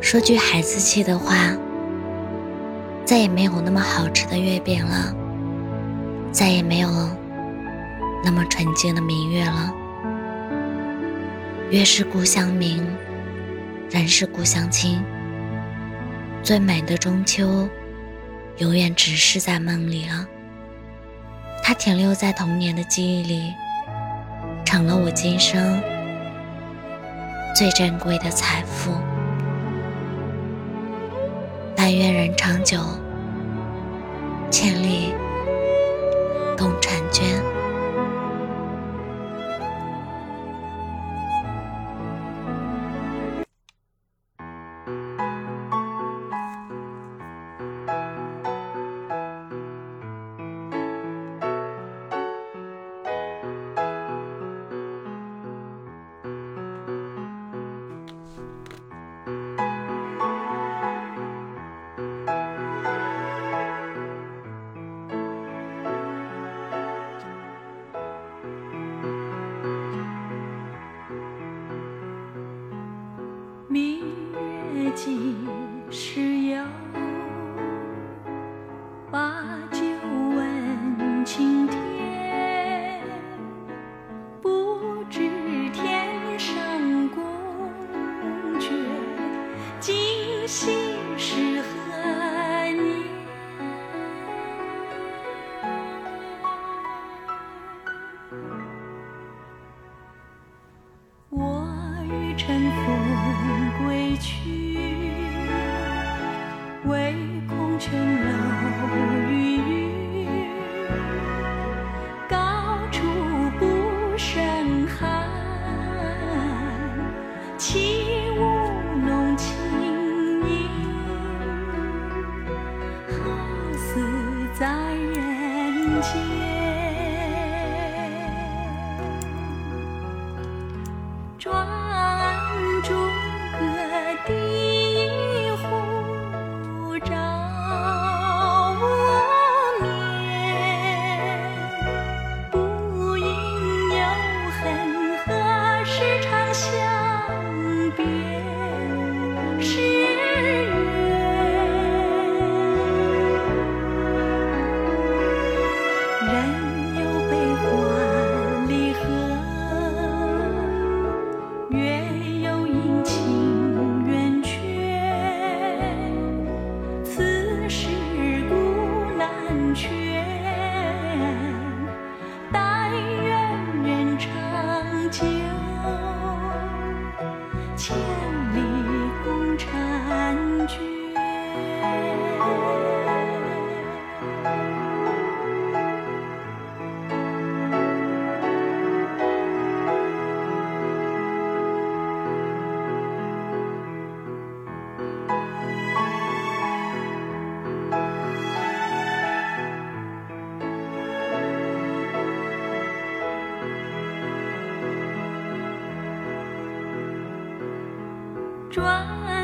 说句孩子气的话，再也没有那么好吃的月饼了，再也没有那么纯净的明月了。月是故乡明，人是故乡亲。最美的中秋，永远只是在梦里了。它停留在童年的记忆里，成了我今生最珍贵的财富。但愿人长久，千里心事转转。